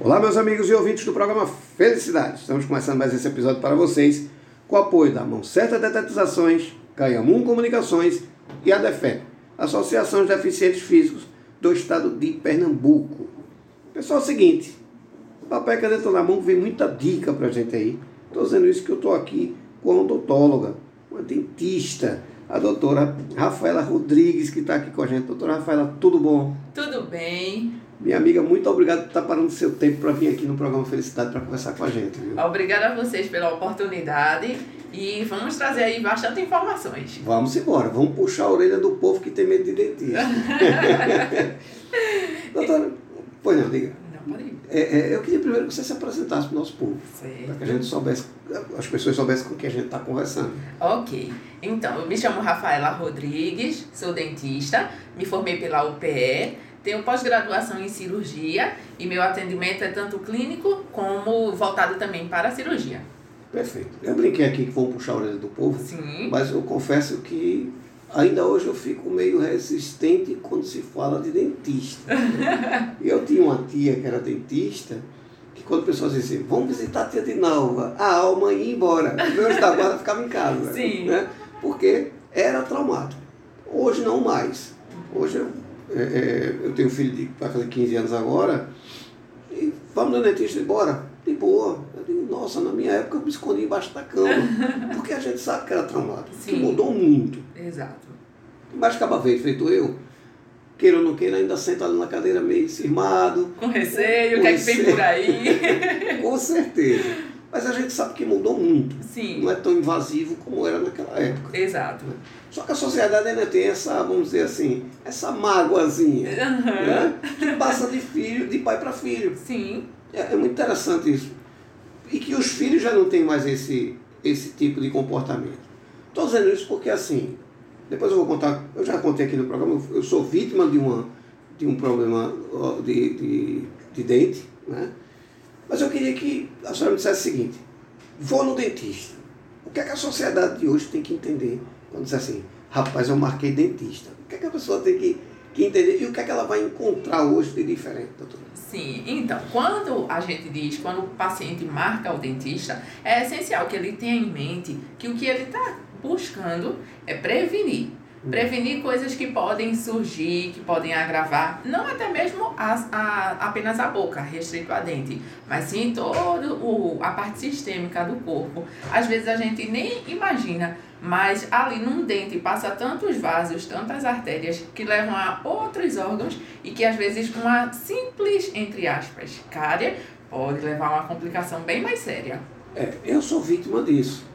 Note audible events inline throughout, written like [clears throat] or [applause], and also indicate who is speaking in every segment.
Speaker 1: Olá, meus amigos e ouvintes do programa Felicidade. Estamos começando mais esse episódio para vocês com o apoio da Mão Certa Detetizações, Caiamum Comunicações e a DEFEP, Associação de Deficientes Físicos do Estado de Pernambuco. Pessoal, é o seguinte, papel caneta na mão vem muita dica para a gente aí. Estou dizendo isso que eu estou aqui com uma odontóloga, uma dentista, a doutora Rafaela Rodrigues, que está aqui com a gente. Doutora Rafaela, tudo bom?
Speaker 2: Tudo bem.
Speaker 1: Minha amiga, muito obrigado por estar parando seu tempo para vir aqui no programa Felicidade para conversar com a gente. Viu?
Speaker 2: Obrigada a vocês pela oportunidade e vamos trazer aí bastante informações.
Speaker 1: Vamos embora, vamos puxar a orelha do povo que tem medo de dentista. [laughs] Doutora, pois não, diga.
Speaker 2: Não, pode ir.
Speaker 1: É, é, eu queria primeiro que você se apresentasse para o nosso povo, para que a gente soubesse, as pessoas soubessem com quem a gente está conversando.
Speaker 2: Ok. Então, eu me chamo Rafaela Rodrigues, sou dentista, me formei pela UPE, tenho pós-graduação em cirurgia e meu atendimento é tanto clínico como voltado também para a cirurgia.
Speaker 1: Perfeito. Eu brinquei aqui que vamos puxar a orelha do povo,
Speaker 2: Sim.
Speaker 1: mas eu confesso que ainda hoje eu fico meio resistente quando se fala de dentista. [laughs] Eu tinha uma tia que era dentista, que quando pessoas diziam assim, vamos visitar a tia de Nalva, a alma ia embora. Meu da guarda ficava em casa.
Speaker 2: Sim.
Speaker 1: Né? Porque era traumático. Hoje não mais. Hoje eu, é, é, eu tenho um filho de vai fazer 15 anos agora, e vamos no dentista embora? De boa. Eu digo, nossa, na minha época eu me escondi embaixo da cama. [laughs] Porque a gente sabe que era traumático. Que
Speaker 2: Sim.
Speaker 1: mudou muito.
Speaker 2: Exato.
Speaker 1: Mas acaba feito, feito eu, queira ou não queira, ainda senta ali na cadeira meio cismado.
Speaker 2: Com receio, o que é que vem por aí? [laughs]
Speaker 1: Com certeza. Mas a gente sabe que mudou muito.
Speaker 2: Sim.
Speaker 1: Não é tão invasivo como era naquela época.
Speaker 2: Exato.
Speaker 1: Só que a sociedade ainda tem essa, vamos dizer assim, essa mágoazinha. Né? Que passa de filho, de pai para filho.
Speaker 2: Sim.
Speaker 1: É, é muito interessante isso. E que os filhos já não têm mais esse, esse tipo de comportamento. Estou dizendo isso porque assim, depois eu vou contar, eu já contei aqui no programa, eu- sou vítima de, uma, de um problema de, de, de dente, né? Mas eu queria que a senhora me dissesse o seguinte, vou no dentista. O que é que a sociedade de hoje tem que entender quando diz assim, rapaz, eu marquei dentista? O que é que a pessoa tem que, que entender e o que é que ela vai encontrar hoje de diferente, doutora?
Speaker 2: Sim, então, quando a gente diz, quando o paciente marca o dentista, é essencial que ele tenha em mente que o que ele está buscando é prevenir. Prevenir coisas que podem surgir, que podem agravar, não até mesmo as, a, apenas a boca, restrito a dente, mas sim toda o, a parte sistêmica do corpo. Às vezes a gente nem imagina, mas ali num dente passa tantos vasos, tantas artérias que levam a outros órgãos e que às vezes uma simples, entre aspas, cárie pode levar a uma complicação bem mais séria.
Speaker 1: É, eu sou vítima disso.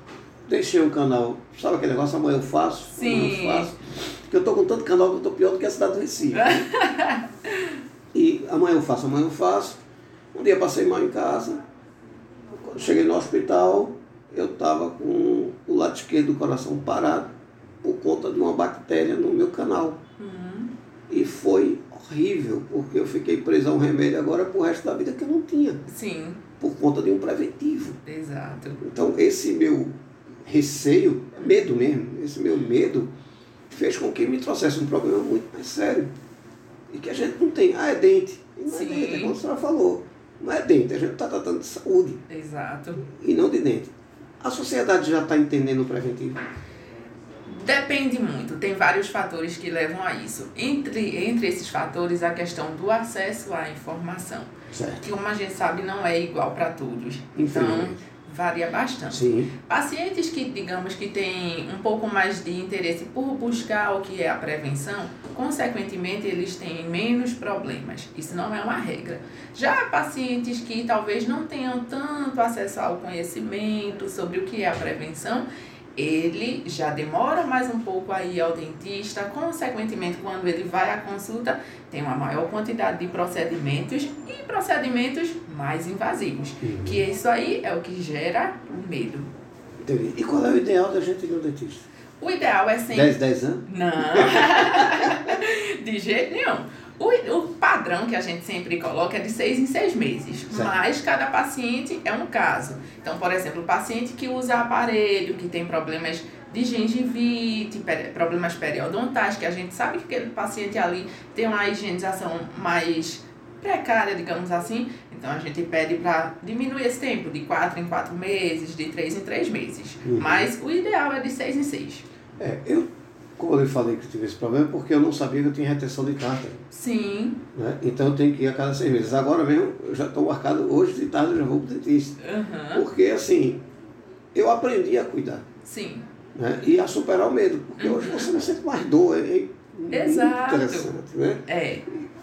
Speaker 1: Deixei um canal, sabe aquele negócio, amanhã eu faço? amanhã
Speaker 2: Sim.
Speaker 1: eu faço. Porque eu tô com tanto canal que eu tô pior do que a cidade do Recife. [laughs] e amanhã eu faço, amanhã eu faço. Um dia passei mal em casa. Quando cheguei no hospital, eu tava com o lado esquerdo do coração parado por conta de uma bactéria no meu canal.
Speaker 2: Uhum.
Speaker 1: E foi horrível, porque eu fiquei preso a um remédio agora pro resto da vida que eu não tinha,
Speaker 2: Sim,
Speaker 1: por conta de um preventivo.
Speaker 2: exato.
Speaker 1: Então, esse meu receio, medo mesmo, esse meu medo, fez com que me trouxesse um problema muito mais sério. E que a gente não tem. Ah, é dente. E não
Speaker 2: Sim.
Speaker 1: é dente, é como a senhora falou. Não é dente, a gente está tratando de saúde
Speaker 2: Exato.
Speaker 1: e não de dente. A sociedade já está entendendo o preventivo.
Speaker 2: Depende muito, tem vários fatores que levam a isso. Entre, entre esses fatores, a questão do acesso à informação,
Speaker 1: Certo.
Speaker 2: que como a gente sabe não é igual para todos. Então. Varia bastante.
Speaker 1: Sim.
Speaker 2: Pacientes que, digamos, que têm um pouco mais de interesse por buscar o que é a prevenção, consequentemente, eles têm menos problemas. Isso não é uma regra. Já pacientes que talvez não tenham tanto acesso ao conhecimento sobre o que é a prevenção, ele já demora mais um pouco a ir ao dentista, consequentemente, quando ele vai à consulta, tem uma maior quantidade de procedimentos e procedimentos mais invasivos. Que isso aí é o que gera o medo.
Speaker 1: Entendi. E qual é o ideal da gente ir no dentista?
Speaker 2: O ideal é sempre.
Speaker 1: 10, 10 anos?
Speaker 2: Não, [laughs] de jeito nenhum. O, o padrão que a gente sempre coloca é de seis em seis meses,
Speaker 1: Certo.
Speaker 2: mas cada paciente é um caso. Então, por exemplo, o paciente que usa aparelho, que tem problemas de gengivite, problemas periodontais, que a gente sabe que aquele paciente ali tem uma higienização mais precária, digamos assim. Então a gente pede para diminuir esse tempo de 4 em 4 meses, de 3 em 3 meses.
Speaker 1: Uhum.
Speaker 2: Mas o ideal é de 6 em 6.
Speaker 1: É, eu, como eu falei que eu tive esse problema, porque eu não sabia que eu tinha retenção de tártaro.
Speaker 2: Sim.
Speaker 1: Né? Então eu tenho que ir a cada seis meses. Agora mesmo, eu já estou marcado hoje de tarde, eu já vou para o dentista.
Speaker 2: Uhum.
Speaker 1: Porque assim, eu aprendi a cuidar.
Speaker 2: Sim.
Speaker 1: Né? E a superar o medo. Porque hoje você não sente mais dor. É, é
Speaker 2: Exato.
Speaker 1: interessante. Né?
Speaker 2: É.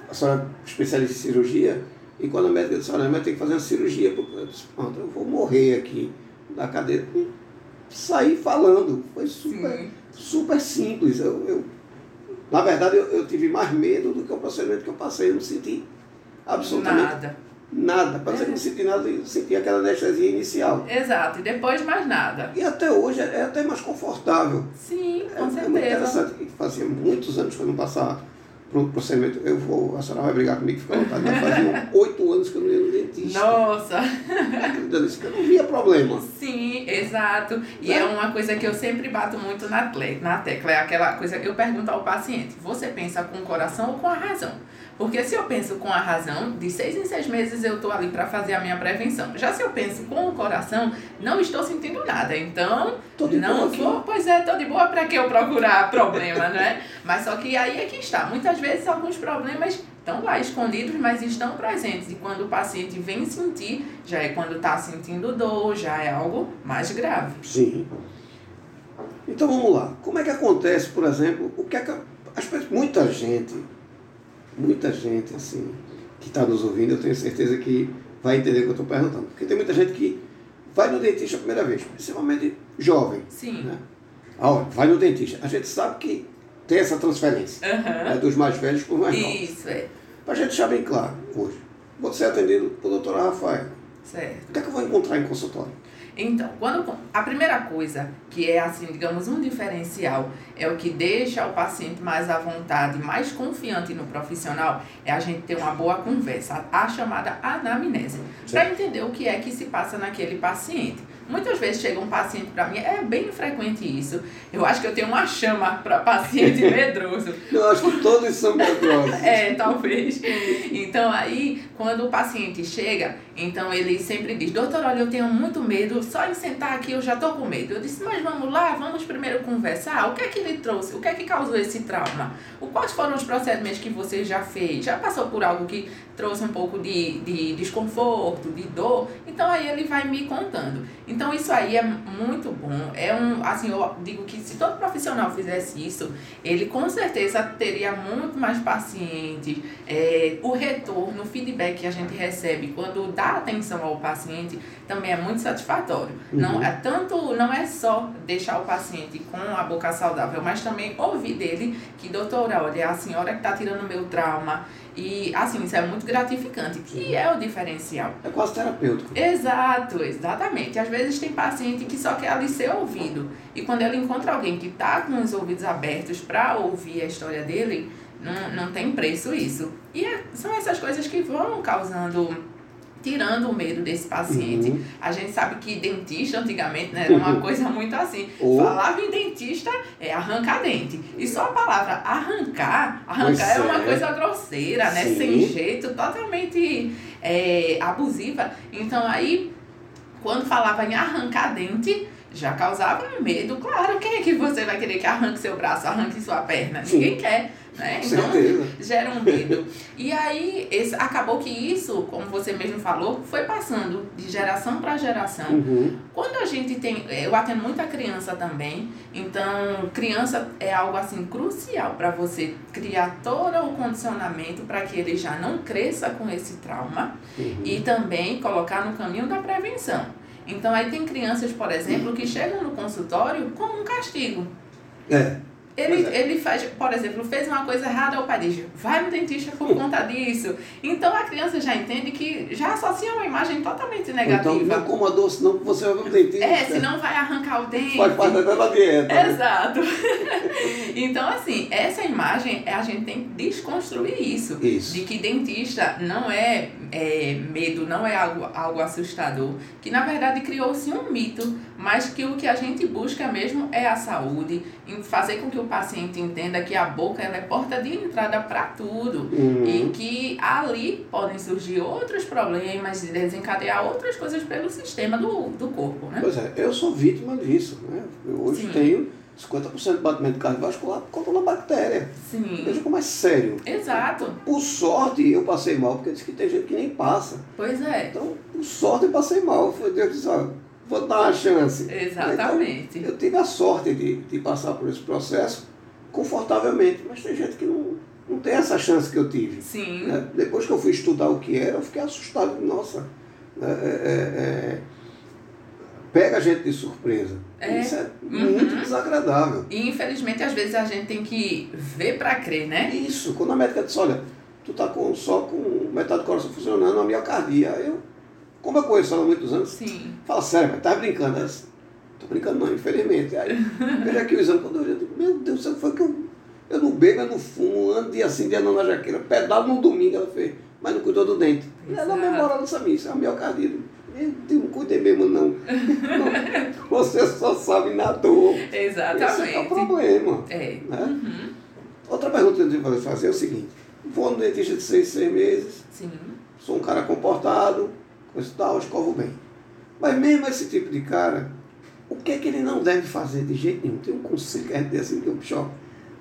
Speaker 1: A senhora é especialista em cirurgia, e quando a médica disse, olha, vai ter que fazer uma cirurgia, porque eu disse, pronto, eu vou morrer aqui na cadeira. E saí falando. Foi super,
Speaker 2: Sim.
Speaker 1: Super simples. Eu, eu- na verdade, eu, eu tive mais medo do que o procedimento que eu passei. Eu não senti absolutamente
Speaker 2: Nada.
Speaker 1: nada. Parece que eu não senti nada, eu senti aquela anestesia inicial.
Speaker 2: Exato. E depois mais nada.
Speaker 1: E até hoje é até mais confortável.
Speaker 2: Sim,
Speaker 1: É,
Speaker 2: com
Speaker 1: é muito
Speaker 2: certeza.
Speaker 1: interessante. E Fazia muitos anos que eu não passava um procedimento. Eu vou, a senhora vai brigar comigo, fica à vontade. Mas fazia oito anos que eu não ia no dentista.
Speaker 2: Nossa.
Speaker 1: Que eu não via problema.
Speaker 2: Sim, exato. E é uma coisa que eu sempre bato muito na, na tecla. É aquela coisa que eu pergunto ao paciente: você pensa com o coração ou com a razão? Porque se eu penso com a razão, de seis em seis meses eu estou ali para fazer a minha prevenção. Já se eu penso com o coração, não estou sentindo nada. Então,
Speaker 1: boa
Speaker 2: não vou, pois é, tô de boa para que eu procurar problema, né? Mas só que aí é que está. Muitas vezes alguns problemas estão lá escondidos, mas estão presentes. E quando o paciente vem sentir, já é quando está sentindo dor, já é algo mais grave.
Speaker 1: Sim. Então vamos lá. Como é que acontece, por exemplo, o que é que as pessoas, muita gente, muita gente assim que está nos ouvindo, eu tenho certeza que vai entender o que eu estou perguntando. Porque tem muita gente que vai no dentista a primeira vez, principalmente jovem.
Speaker 2: Sim.
Speaker 1: Né? Ah, olha, vai no dentista. A gente sabe que tem essa transferência
Speaker 2: Aham.
Speaker 1: né, dos mais velhos para os mais novos.
Speaker 2: Isso, é.
Speaker 1: Para a gente deixar bem claro hoje. Vou ser atendido pelo doutora Rafael.
Speaker 2: Certo.
Speaker 1: O que é que eu vou encontrar em consultório?
Speaker 2: Então, quando a primeira coisa que é assim, digamos, um diferencial é o que deixa o paciente mais à vontade, mais confiante no profissional, é a gente ter uma boa conversa, a chamada anamnese, para entender o que é que se passa naquele paciente. Muitas vezes chega um paciente para mim, é bem frequente isso. Eu acho que eu tenho uma chama para paciente [laughs] medroso.
Speaker 1: Eu acho que todos são medrosos. [laughs]
Speaker 2: É, talvez. Então aí, quando o paciente chega, então ele sempre diz, doutor, olha, eu tenho muito medo, só em sentar aqui eu já tô com medo. Eu disse, mas vamos lá, vamos primeiro conversar. O que é que ele trouxe? O que é que causou esse trauma? O, quais foram os procedimentos que você já fez? Já passou por algo que trouxe um pouco de, de desconforto, de dor? Então aí ele vai me contando. Então isso aí é muito bom. É um, assim, eu digo que se todo profissional fizesse isso, ele com certeza teria muito mais pacientes. É, o retorno, o feedback que a gente recebe quando dá atenção ao paciente também é muito satisfatório. Não é tanto, não é só deixar o paciente com a boca saudável, mas também ouvir dele que, doutora, olha, a senhora que está tirando meu trauma. E assim, isso é muito gratificante, que é o diferencial.
Speaker 1: É quase terapêutico.
Speaker 2: Exato, exatamente. Às vezes tem paciente que só quer ali ser ouvido. E quando ele encontra alguém que está com os ouvidos abertos para ouvir a história dele, não, não tem preço isso. E é- são essas coisas que vão causando, tirando o medo desse paciente.
Speaker 1: Uhum.
Speaker 2: A gente sabe que dentista antigamente né, era uma coisa muito assim.
Speaker 1: Ou-
Speaker 2: Falava em dentista é arrancar dente. E só a palavra arrancar, arrancar
Speaker 1: Pois
Speaker 2: é uma
Speaker 1: é.
Speaker 2: coisa grosseira, né?
Speaker 1: Sim.
Speaker 2: Sem jeito, totalmente é, abusiva. Então aí, quando falava em arrancar dente, já causava um medo. Claro, quem é que você vai querer que arranque seu braço, arranque sua perna?
Speaker 1: Sim.
Speaker 2: Ninguém quer. Né? Então,
Speaker 1: certeza.
Speaker 2: gera um medo. E aí, esse, acabou que isso, como você mesmo falou, foi passando de geração para geração.
Speaker 1: Uhum.
Speaker 2: Quando a gente tem, eu atendo muita criança também, então criança é algo assim crucial para você criar todo o condicionamento para que ele já não cresça com esse trauma
Speaker 1: Uhum.
Speaker 2: e também colocar no caminho da prevenção. Então aí tem crianças, por exemplo, que chegam no consultório como um castigo.
Speaker 1: É.
Speaker 2: Ele,
Speaker 1: é.
Speaker 2: ele faz, por exemplo, fez uma coisa errada, o pai diz, vai no dentista por conta disso. Então a criança já entende que já associa uma imagem totalmente
Speaker 1: Então
Speaker 2: negativa.
Speaker 1: não coma doce, não, porque você vai pro dentista.
Speaker 2: É, senão vai arrancar o dente.
Speaker 1: Faz parte até da dieta. né?
Speaker 2: Exato. [laughs] então, assim, essa imagem, é, a gente tem que desconstruir isso.
Speaker 1: Isso.
Speaker 2: De que dentista não é, é é, medo não é algo, algo assustador, que na verdade criou-se um mito, mas que o que a gente busca mesmo é a saúde, em fazer com que o paciente entenda que a boca ela é porta de entrada para tudo
Speaker 1: Uhum.
Speaker 2: e que ali podem surgir outros problemas e desencadear outras coisas pelo sistema do, do corpo, né?
Speaker 1: Pois é, eu sou vítima disso. Né? Eu hoje
Speaker 2: Sim.
Speaker 1: tenho 50% de batimento cardiovascular por conta da bactéria.
Speaker 2: Sim,
Speaker 1: Veja como é sério.
Speaker 2: exato,
Speaker 1: Por sorte, eu passei mal, porque diz que tem gente que nem passa.
Speaker 2: pois é,
Speaker 1: Então, por sorte, eu passei mal. Foi Deus disse, vou dar uma chance.
Speaker 2: exatamente.
Speaker 1: Então, eu tive a sorte de, de passar por esse processo confortavelmente, mas tem gente que não, não tem essa chance que eu tive.
Speaker 2: Sim,
Speaker 1: né? Depois que eu fui estudar o que era, eu fiquei assustado. Nossa, é, é, é, pega a gente de surpresa.
Speaker 2: É.
Speaker 1: Isso é
Speaker 2: Uhum.
Speaker 1: muito desagradável.
Speaker 2: e infelizmente às vezes a gente tem que ver para crer, né?
Speaker 1: Isso, quando a médica disse, olha, tu tá com, só com metade do coração funcionando, a miocardia. Eu, como eu conheço ela há muitos anos,
Speaker 2: Sim,
Speaker 1: fala sério, mas tá brincando. Disse, Tô brincando não, infelizmente. Aí, veja aqui o exame, quando eu eu digo, meu Deus céu, foi que eu, eu não bebo, eu não fumo, ando dia assim, dia não na jaqueira, pedalo no domingo, ela fez, mas não cuidou do dente. E ela
Speaker 2: Exato.
Speaker 1: memora dessa missa, é a miocardia. Meu Deus, não cuidei mesmo não. Não, [laughs] Você só sabe na dor. Esse é, é o
Speaker 2: exatamente.
Speaker 1: problema.
Speaker 2: É.
Speaker 1: Né?
Speaker 2: Uhum.
Speaker 1: Outra pergunta que eu tenho que fazer é o seguinte: vou no dentista de seis, seis meses,
Speaker 2: Sim.
Speaker 1: sou um cara comportado, coisa tal, escovo bem. Mas mesmo esse tipo de cara, o que é que ele não deve fazer de jeito nenhum? Tem um conselho que a gente tem assim, que eu ó,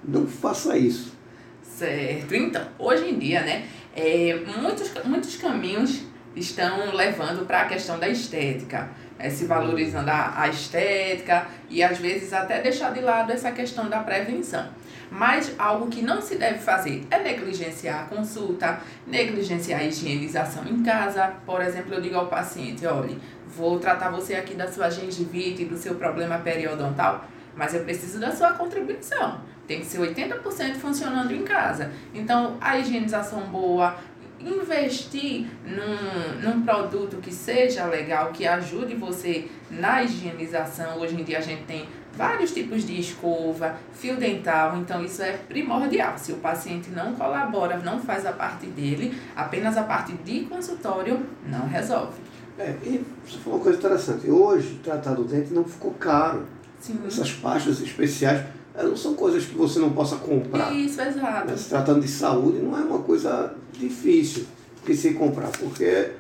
Speaker 1: não faça isso.
Speaker 2: Certo. Então, hoje em dia, né, é, muitos, muitos caminhos estão levando para a questão da estética, é, se valorizando a, a estética e às vezes até deixar de lado essa questão da prevenção. Mas algo que não se deve fazer é negligenciar a consulta, negligenciar a higienização em casa. Por exemplo, eu digo ao paciente, olhe, vou tratar você aqui da sua gengivite, do seu problema periodontal, mas eu preciso da sua contribuição. Tem que ser 80% funcionando em casa. Então, a higienização boa, investir num, num produto que seja legal, que ajude você na higienização. Hoje em dia a gente tem vários tipos de escova, fio dental, então isso é primordial. Se o paciente não colabora, não faz a parte dele, apenas a parte de consultório não resolve.
Speaker 1: É, e você falou uma coisa interessante. Hoje, tratar do dente não ficou caro.
Speaker 2: Sim.
Speaker 1: Essas pastas especiais, não são coisas que você não possa comprar.
Speaker 2: Isso, exato.
Speaker 1: Se tratando de saúde, não é uma coisa difícil de se comprar, porque é,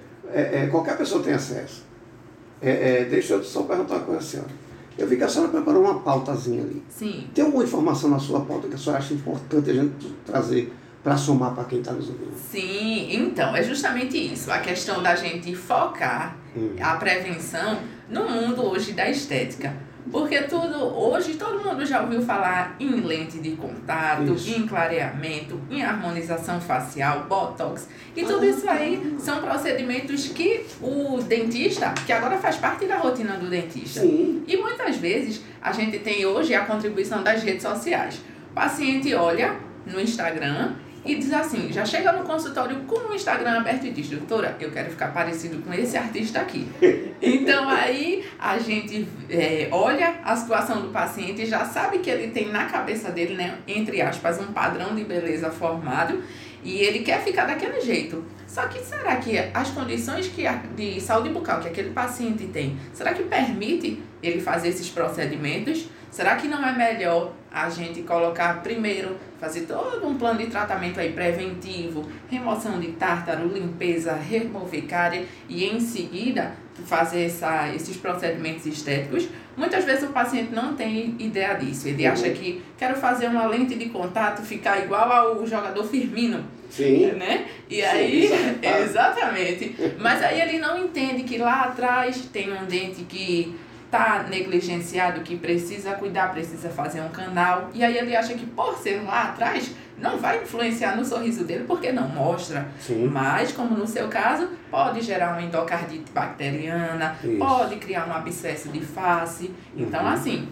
Speaker 1: é, qualquer pessoa tem acesso. É, é, deixa eu só perguntar uma coisa senhora. Eu vi que a senhora preparou uma pautazinha ali.
Speaker 2: Sim.
Speaker 1: Tem alguma informação na sua pauta que a senhora acha importante a gente trazer para somar para quem está nos ouvindo?
Speaker 2: Sim, então, é justamente isso. A questão da gente focar
Speaker 1: Hum.
Speaker 2: a prevenção no mundo hoje da estética. Porque tudo, hoje todo mundo já ouviu falar em lente de contato,
Speaker 1: Isso.
Speaker 2: em clareamento, em harmonização facial, botox. E tudo isso aí são procedimentos que o dentista, que agora faz parte da rotina do dentista.
Speaker 1: Sim.
Speaker 2: E muitas vezes a gente tem hoje a contribuição das redes sociais. O paciente olha no Instagram e diz assim, já chega no consultório com o Instagram aberto e diz, doutora, eu quero ficar parecido com esse artista aqui. [laughs] Então aí a gente é, olha a situação do paciente e já sabe que ele tem na cabeça dele, né, entre aspas, um padrão de beleza formado e ele quer ficar daquele jeito. Só que será que as condições que a- de saúde bucal que aquele paciente tem, será que permite ele fazer esses procedimentos? Será que não é melhor a gente colocar primeiro, fazer todo um plano de tratamento aí preventivo, remoção de tártaro, limpeza, remover cárie e em seguida fazer essa, esses procedimentos estéticos? Muitas vezes o paciente não tem ideia disso. Ele acha que quero fazer uma lente de contato, ficar igual ao jogador Firmino,
Speaker 1: Sim.
Speaker 2: né? E
Speaker 1: Sim,
Speaker 2: aí,
Speaker 1: exatamente. [laughs]
Speaker 2: exatamente. Mas aí ele não entende que lá atrás tem um dente que tá negligenciado, que precisa cuidar, precisa fazer um canal. E aí ele acha que por ser lá atrás não vai influenciar no sorriso dele porque não mostra.
Speaker 1: Sim.
Speaker 2: Mas, como no seu caso, pode gerar uma endocardite bacteriana,
Speaker 1: Isso.
Speaker 2: pode criar um abscesso de face. Então,
Speaker 1: Uhum.
Speaker 2: assim,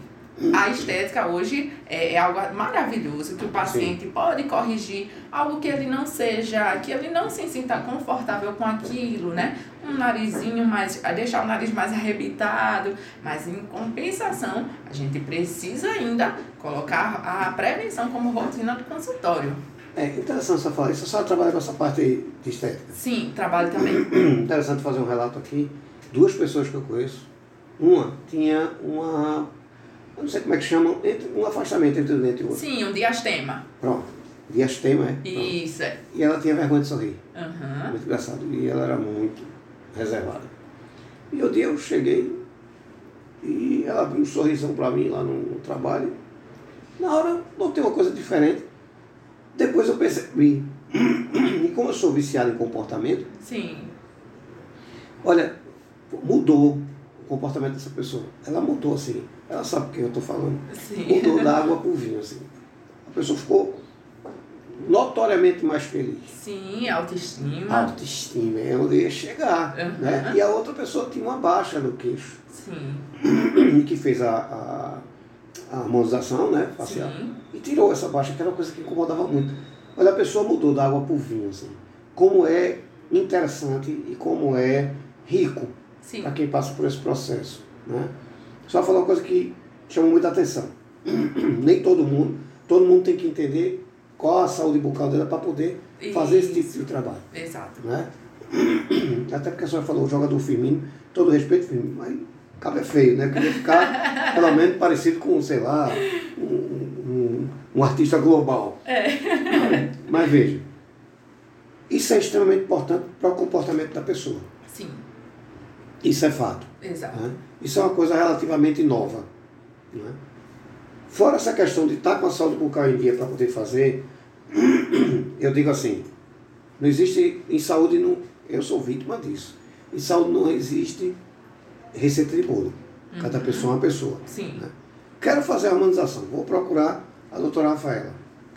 Speaker 2: a estética hoje é, é algo maravilhoso que o paciente pode corrigir algo que ele não seja, que ele não se sinta confortável com aquilo, né? Um narizinho mais, deixar o nariz mais arrebitado, mas em compensação, a gente precisa ainda colocar a prevenção como rotina do consultório.
Speaker 1: É interessante você falar isso. Você só trabalha com essa parte aí de estética.
Speaker 2: Sim, trabalho também. [clears throat]
Speaker 1: Interessante fazer um relato aqui. Duas pessoas que eu conheço. Uma tinha uma. Eu não sei como é que chamam, entre, um afastamento entre um dente e o outro.
Speaker 2: Sim, um diastema.
Speaker 1: Pronto. Diastema, é? Pronto.
Speaker 2: Isso, é.
Speaker 1: E ela tinha vergonha de sorrir.
Speaker 2: Aham.
Speaker 1: Muito engraçado. E ela era muito reservada. E um dia eu cheguei e ela abriu um sorrisão para mim lá no, no trabalho. Na hora eu notei uma coisa diferente. Depois eu percebi. [clears throat] E como eu sou viciado em comportamento,
Speaker 2: Sim.
Speaker 1: olha, mudou o comportamento dessa pessoa. Ela mudou assim. Ela sabe o que eu estou falando.
Speaker 2: Sim.
Speaker 1: Mudou da água para o vinho, assim. A pessoa ficou notoriamente mais feliz.
Speaker 2: Sim, autoestima.
Speaker 1: autoestima é onde ia chegar.
Speaker 2: Uhum.
Speaker 1: Né? E a outra pessoa tinha uma baixa no queixo,
Speaker 2: Sim.
Speaker 1: que fez a, a, a harmonização né, facial
Speaker 2: Sim.
Speaker 1: e tirou essa baixa, que era uma coisa que incomodava muito. Mas a pessoa mudou da água para o vinho. Assim. Como é interessante e como é rico para quem passa por esse processo. Né? Só falar uma coisa que chama muita atenção. [clears throat] Nem todo mundo, todo mundo tem que entender qual a saúde bucal dela para poder fazer esse tipo
Speaker 2: Isso.
Speaker 1: de trabalho
Speaker 2: Exato.
Speaker 1: né? [clears throat] Até porque a senhora falou o jogador Firmino, todo respeito Firmino, mas cabe é feio, né? Queria ficar [laughs] pelo menos parecido com, sei lá, um, um, um artista global.
Speaker 2: É.
Speaker 1: Mas veja, isso é extremamente importante para o comportamento da pessoa. Isso é fato.
Speaker 2: Exato.
Speaker 1: né? Isso é uma coisa relativamente nova. né? Fora essa questão de estar com a saúde bucal em dia para poder fazer, [clears throat] eu digo assim, não existe em saúde, não, eu sou vítima disso. Em saúde não existe receita de bolo. Cada pessoa é uma pessoa.
Speaker 2: Sim.
Speaker 1: né? Quero fazer a harmonização, vou procurar a doutora Rafaela.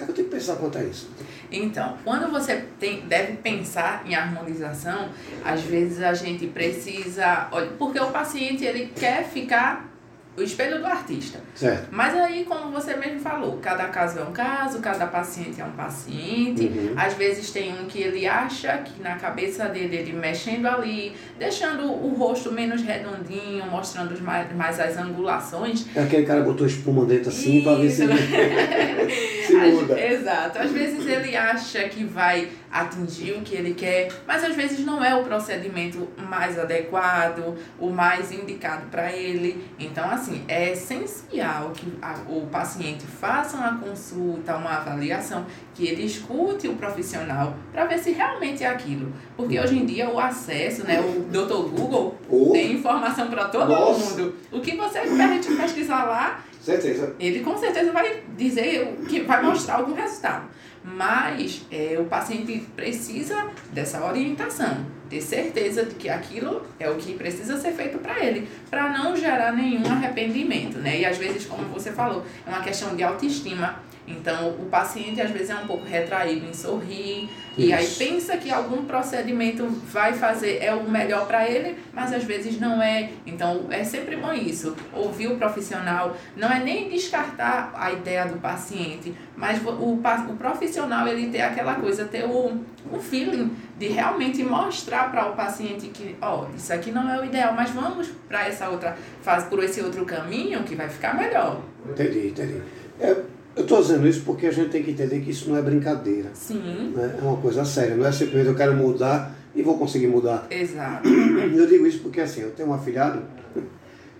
Speaker 1: Que eu tenho que pensar quanto a isso?
Speaker 2: Então, quando você tem, deve pensar em harmonização, às vezes a gente precisa, olha, porque o paciente ele quer ficar o espelho do artista.
Speaker 1: Certo?
Speaker 2: Mas aí, como você mesmo falou, cada caso é um caso, cada paciente é um paciente.
Speaker 1: Uhum.
Speaker 2: Às vezes tem um que ele acha que na cabeça dele, ele mexendo ali, deixando o rosto menos redondinho, mostrando os mais, mais as angulações,
Speaker 1: É aquele cara botou espuma dentro assim para ver se,
Speaker 2: Isso. [laughs] [laughs]
Speaker 1: se
Speaker 2: Às-
Speaker 1: muda.
Speaker 2: exato. Às vezes ele acha que vai atingir o que ele quer, mas às vezes não é o procedimento mais adequado, o mais indicado para ele. Então, assim, é essencial que a- o paciente faça uma consulta, uma avaliação, que ele escute o profissional para ver se realmente é aquilo. Porque hoje em dia o acesso, né, o Dr. Google
Speaker 1: Oh,
Speaker 2: tem informação para todo
Speaker 1: Nossa.
Speaker 2: mundo. O que você pede pesquisar lá,
Speaker 1: certeza.
Speaker 2: ele com certeza vai dizer o que vai mostrar algum resultado. Mas é, o paciente precisa dessa orientação, ter certeza de que aquilo é o que precisa ser feito para ele, para não gerar nenhum arrependimento, né? E às vezes, como você falou, é uma questão de autoestima. Então, o paciente às vezes é um pouco retraído em sorrir, e aí
Speaker 1: Isso.
Speaker 2: pensa que algum procedimento vai fazer é o melhor para ele, mas às vezes não é. Então é sempre bom isso, ouvir o profissional, não é nem descartar a ideia do paciente, mas o, o profissional ele ter aquela coisa, ter o, o feeling de realmente mostrar para o paciente que, ó, isso aqui não é o ideal, mas vamos para essa outra fase, por esse outro caminho que vai ficar melhor.
Speaker 1: Entendi, entendi. É, eu estou dizendo isso porque a gente tem que entender que isso não é brincadeira.
Speaker 2: Sim,
Speaker 1: né? É uma coisa séria, não é simplesmente eu quero mudar e vou conseguir mudar.
Speaker 2: exato. [clears throat]
Speaker 1: Eu digo isso porque assim, eu tenho um afilhado,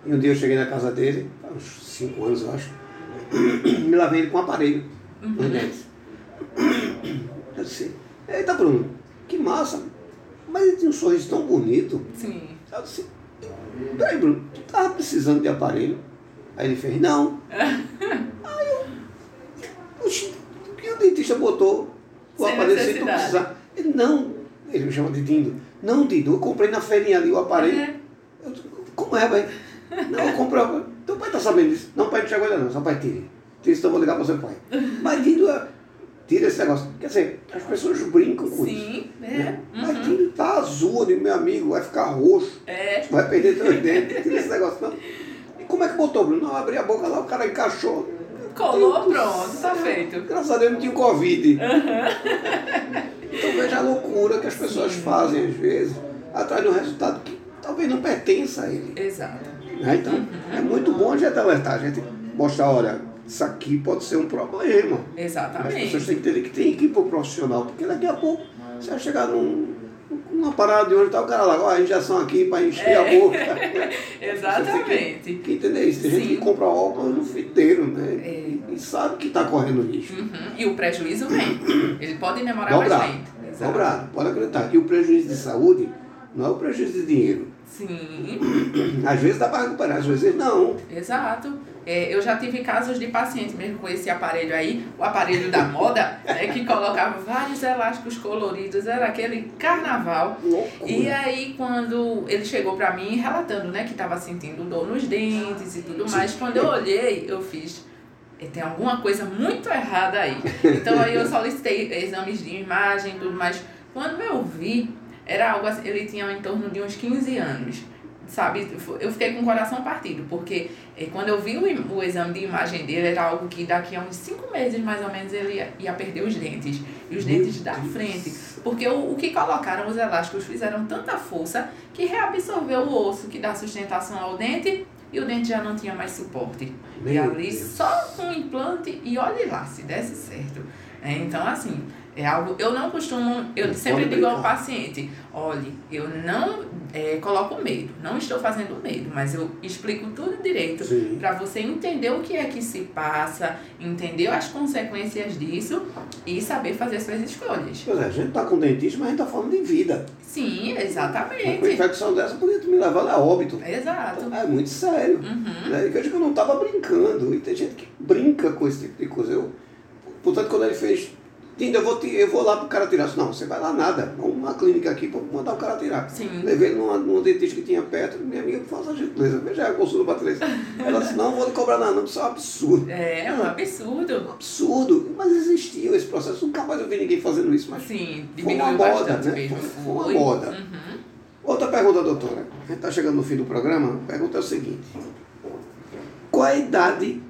Speaker 1: e um dia eu cheguei na casa dele, há uns 5 anos eu acho, [clears throat] me lavei ele com um aparelho nos dentes. [clears throat] Eu disse, eita Bruno, que massa, mas ele tinha um sorriso tão bonito.
Speaker 2: Sim.
Speaker 1: Eu disse, peraí Bruno, tu tava precisando de aparelho? Aí ele fez, não. [laughs] Aí eu, oxi, por que o dentista botou o
Speaker 2: Sem
Speaker 1: aparelho sem tu precisar? Ele, não, ele me chama de Dindo. Não, Dindo, eu comprei na feirinha ali o aparelho.
Speaker 2: É.
Speaker 1: Eu disse, como é, pai? Não, eu comprei. o aparelho. Teu pai tá sabendo disso? Não, pai, não chegou ainda não. Só pai, tire. Tire, senão eu vou ligar para seu pai. Mas Dindo, é- tira esse negócio. Quer dizer, as pessoas brincam com isso.
Speaker 2: Sim, é.
Speaker 1: né? Mas
Speaker 2: Uhum.
Speaker 1: Dindo tá azul, digo, meu amigo, vai ficar roxo.
Speaker 2: É.
Speaker 1: Vai perder teus dentes, tira esse negócio não. E como é que botou, Bruno? Não, abri a boca lá, o cara encaixou.
Speaker 2: Colou, pronto, tá
Speaker 1: céu.
Speaker 2: feito.
Speaker 1: Graças a Deus não tinha Covid. Então veja a loucura que as pessoas fazem às vezes, atrás de um resultado que talvez não pertença a ele.
Speaker 2: Exato.
Speaker 1: né? Então é muito bom a gente alertar, a gente mostrar, olha, isso aqui pode ser um problema.
Speaker 2: Exatamente.
Speaker 1: As pessoas têm que entender que tem que ir para o profissional, porque daqui a pouco você vai chegar num, numa parada de onde tá o cara lá, ó, a injeção aqui para encher
Speaker 2: É.
Speaker 1: a boca. [laughs]
Speaker 2: Exatamente.
Speaker 1: Tem que entender isso. Tem gente
Speaker 2: Sim.
Speaker 1: que compra óculos no fiteiro, né?
Speaker 2: É.
Speaker 1: E sabe que está correndo risco.
Speaker 2: Uhum. E o prejuízo vem. Ele pode demorar
Speaker 1: Dobrado.
Speaker 2: bastante. Exato.
Speaker 1: Dobrado, pode acreditar. E o prejuízo de saúde não é o prejuízo de dinheiro.
Speaker 2: Sim, [clears throat]
Speaker 1: Às vezes dá para recuperar, às vezes não.
Speaker 2: exato. É, eu já tive casos de pacientes mesmo com esse aparelho aí, o aparelho da moda, né, que colocava vários elásticos coloridos, era aquele carnaval.
Speaker 1: Loucura.
Speaker 2: E aí, quando ele chegou pra mim relatando, né, que tava sentindo dor nos dentes e tudo mais, quando eu olhei, eu fiz. "Eh, Tem alguma coisa muito errada aí. Então aí eu solicitei exames de imagem e tudo mais. Quando eu vi, era algo assim, ele tinha em torno de uns 15 anos. Sabe, eu fiquei com o coração partido, porque eh, quando eu vi o, o exame de imagem dele, era algo que daqui a uns 5 meses mais ou menos ele ia, ia perder os dentes. E os dentes da frente. Porque o, o que colocaram os elásticos fizeram tanta força que reabsorveu o osso que dá sustentação ao dente e o dente já não tinha mais suporte. e
Speaker 1: Meu
Speaker 2: ali
Speaker 1: Deus.
Speaker 2: só com implante e olhe lá, se desse certo. É, então, assim, é algo. Eu não costumo. Eu
Speaker 1: Não
Speaker 2: sempre digo ao paciente: olhe, eu não é, coloco medo, não estou fazendo medo, mas eu explico tudo direito para você entender o que é que se passa, entender as consequências disso e saber fazer suas escolhas.
Speaker 1: Pois é, a gente está com dentista, mas a gente está falando de vida.
Speaker 2: Sim,
Speaker 1: Uma
Speaker 2: exatamente.
Speaker 1: infecção dessa podia me levar a óbito.
Speaker 2: Exato.
Speaker 1: É muito sério.
Speaker 2: Uhum.
Speaker 1: Né? E veja que eu não estava brincando. E tem gente que brinca com esse tipo de coisa. Eu, portanto, quando ele fez, Tinda, eu vou, ti- eu vou lá pro cara tirar. Não, você vai lá nada. Numa clínica aqui para mandar o cara tirar.
Speaker 2: Sim.
Speaker 1: Levei ele numa, numa dentista que tinha perto. Minha amiga, faça a gentileza. Veja a consulta para Teresa. Ela disse, não, vou lhe cobrar nada, não. Isso é um absurdo.
Speaker 2: É um absurdo.
Speaker 1: Absurdo. Mas existiu esse processo. Nunca mais eu vi ninguém fazendo isso. Mas
Speaker 2: Sim,
Speaker 1: Foi uma moda, né?
Speaker 2: mesmo.
Speaker 1: Foi uma
Speaker 2: Foi.
Speaker 1: moda.
Speaker 2: Uhum.
Speaker 1: Outra pergunta, doutora. A gente está chegando no fim do programa. A pergunta é o seguinte: Qual é a idade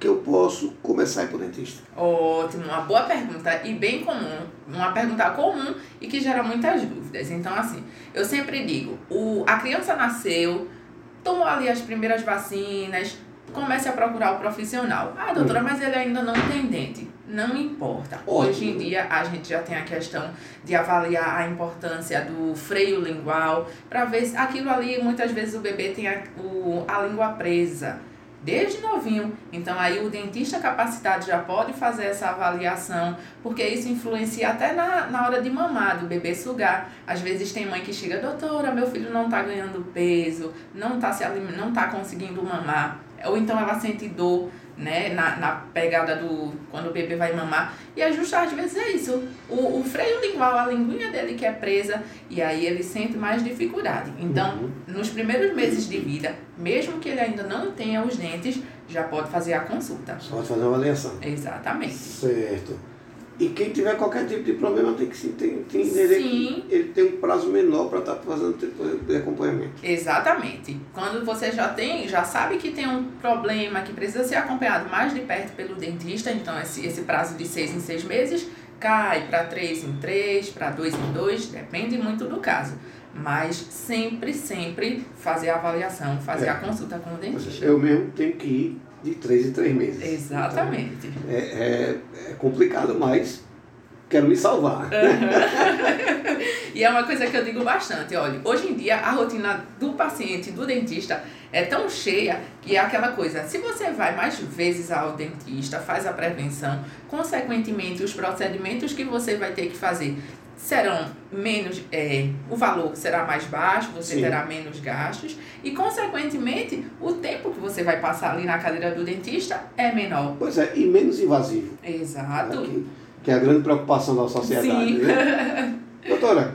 Speaker 1: que eu posso começar a ir para o dentista?
Speaker 2: Ótimo, uma boa pergunta e bem comum, uma pergunta comum e que gera muitas dúvidas. Então, assim, eu sempre digo, o, a criança nasceu, tomou ali as primeiras vacinas, comece a procurar o profissional. Ah, doutora, mas ele ainda não tem dente. Não importa. Hoje em
Speaker 1: Ótimo.
Speaker 2: dia a gente já tem a questão de avaliar a importância do freio lingual para ver se aquilo ali, muitas vezes o bebê tem a, o, a língua presa desde novinho. Então aí o dentista capacitado já pode fazer essa avaliação, porque isso influencia até na, na hora de mamar, do bebê sugar. Às vezes tem mãe que chega, doutora, meu filho não está ganhando peso, não está se não tá conseguindo mamar. Ou então ela sente dor, né, na, na pegada do quando o bebê vai mamar. E é justo às vezes é isso. O, o freio lingual, a linguinha dele que é presa, e aí ele sente mais dificuldade. Então,
Speaker 1: Uhum.
Speaker 2: nos primeiros meses de vida, mesmo que ele ainda não tenha os dentes, já pode fazer a consulta.
Speaker 1: Pode fazer uma avaliação.
Speaker 2: Exatamente.
Speaker 1: Certo. E quem tiver qualquer tipo de problema tem que se tem, entender
Speaker 2: Sim.
Speaker 1: que ele tem um prazo menor para estar fazendo tipo de acompanhamento.
Speaker 2: Exatamente. Quando você já tem, já sabe que tem um problema que precisa ser acompanhado mais de perto pelo dentista, então esse, esse prazo de seis em seis meses cai para três em três, para dois em dois, depende muito do caso. Mas sempre, sempre fazer a avaliação, fazer
Speaker 1: É.
Speaker 2: a consulta com o dentista.
Speaker 1: Eu mesmo tenho que ir de três em três meses.
Speaker 2: Exatamente.
Speaker 1: Então, é, é, é complicado, mas quero me salvar. [laughs]
Speaker 2: E é uma coisa que eu digo bastante, olha, hoje em dia a rotina do paciente, do dentista, é tão cheia que é aquela coisa, se você vai mais vezes ao dentista, faz a prevenção, consequentemente os procedimentos que você vai ter que fazer serão menos, é, o valor será mais baixo, você
Speaker 1: Sim.
Speaker 2: terá menos gastos e consequentemente o tempo que você vai passar ali na cadeira do dentista é menor.
Speaker 1: Pois é, e menos invasivo.
Speaker 2: Exato.
Speaker 1: né, Que, que é a grande preocupação da sociedade.
Speaker 2: Sim.
Speaker 1: Né? [laughs] Doutora,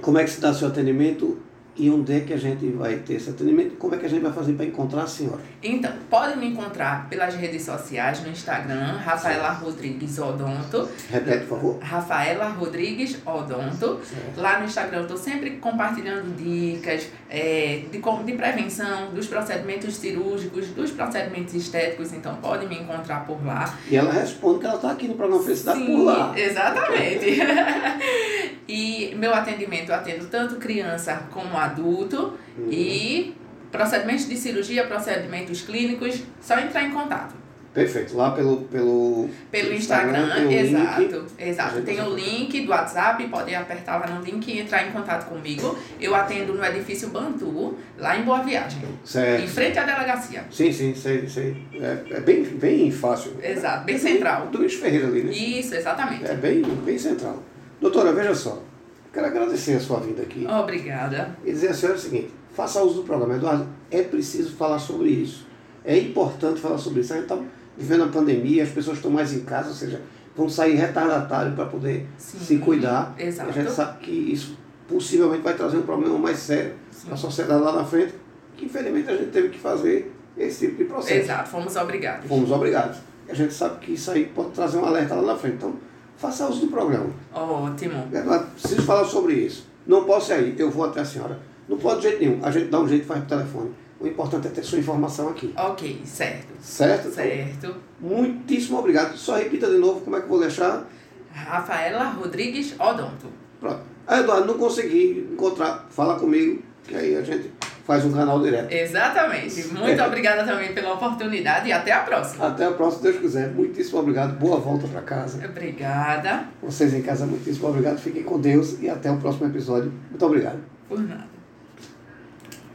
Speaker 1: como é que se dá seu atendimento e onde é que a gente vai ter esse atendimento? Como é que a gente vai fazer para encontrar a senhora?
Speaker 2: Então, pode me encontrar pelas redes sociais, no Instagram, Rafaela Rodrigues Odonto.
Speaker 1: Repete, por favor.
Speaker 2: Rafaela Rodrigues Odonto.
Speaker 1: Certo.
Speaker 2: Lá no Instagram eu estou sempre compartilhando dicas é, de, de prevenção dos procedimentos cirúrgicos, dos procedimentos estéticos, então pode me encontrar por lá.
Speaker 1: E ela responde que ela está aqui no programa Felicidade
Speaker 2: Sim,
Speaker 1: por lá.
Speaker 2: Exatamente. [laughs] e meu atendimento eu atendo tanto criança como adulto
Speaker 1: Uhum.
Speaker 2: e Procedimentos de cirurgia, procedimentos clínicos, só entrar em contato.
Speaker 1: Perfeito. Lá pelo. Pelo,
Speaker 2: Pelo Instagram,
Speaker 1: Instagram,
Speaker 2: exato.
Speaker 1: link.
Speaker 2: Exato. Tem o link do WhatsApp, podem apertar lá no link e entrar em contato comigo. Eu atendo no edifício Bantu, lá em Boa Viagem, em
Speaker 1: Certo.
Speaker 2: frente à delegacia.
Speaker 1: Sim, sim, sei, sei. É, é bem, bem fácil.
Speaker 2: Exato, bem
Speaker 1: É
Speaker 2: central.
Speaker 1: Do Luiz Ferreira ali, né?
Speaker 2: Isso, exatamente.
Speaker 1: É bem, bem central. Doutora, veja só. Quero agradecer a sua vinda aqui
Speaker 2: Obrigada.
Speaker 1: e dizer a senhora o seguinte: faça uso do programa. Eduardo, é preciso falar sobre isso. É importante falar sobre isso. A gente está vivendo a pandemia, as pessoas estão mais em casa, ou seja, vão sair retardatário para poder
Speaker 2: Sim,
Speaker 1: se cuidar.
Speaker 2: exato.
Speaker 1: A gente sabe que isso possivelmente vai trazer um problema mais sério para a sociedade lá na frente, que infelizmente a gente teve que fazer esse tipo de processo.
Speaker 2: Exato, fomos obrigados.
Speaker 1: Fomos obrigados. E a gente sabe que isso aí pode trazer um alerta lá na frente. Então, faça uso do programa.
Speaker 2: Ótimo.
Speaker 1: Eduardo, preciso falar sobre isso. Não posso ir aí, eu vou até a senhora. Não pode de jeito nenhum. A gente dá um jeito e faz por telefone. O importante é ter sua informação aqui.
Speaker 2: Ok, certo.
Speaker 1: Certo?
Speaker 2: Certo.
Speaker 1: muitíssimo obrigado. Só repita de novo como é que eu vou deixar.
Speaker 2: Rafaela Rodrigues Odonto.
Speaker 1: Pronto. Ah, Eduardo, não consegui encontrar. Fala comigo, que aí a gente faz um canal direto.
Speaker 2: Exatamente. Muito obrigada também pela oportunidade e até a próxima.
Speaker 1: Até a próxima, se Deus quiser. Muitíssimo obrigado. Boa volta para casa.
Speaker 2: Obrigada.
Speaker 1: Vocês em casa, muitíssimo obrigado. Fiquem com Deus e até o próximo episódio. Muito obrigado.
Speaker 2: Por nada.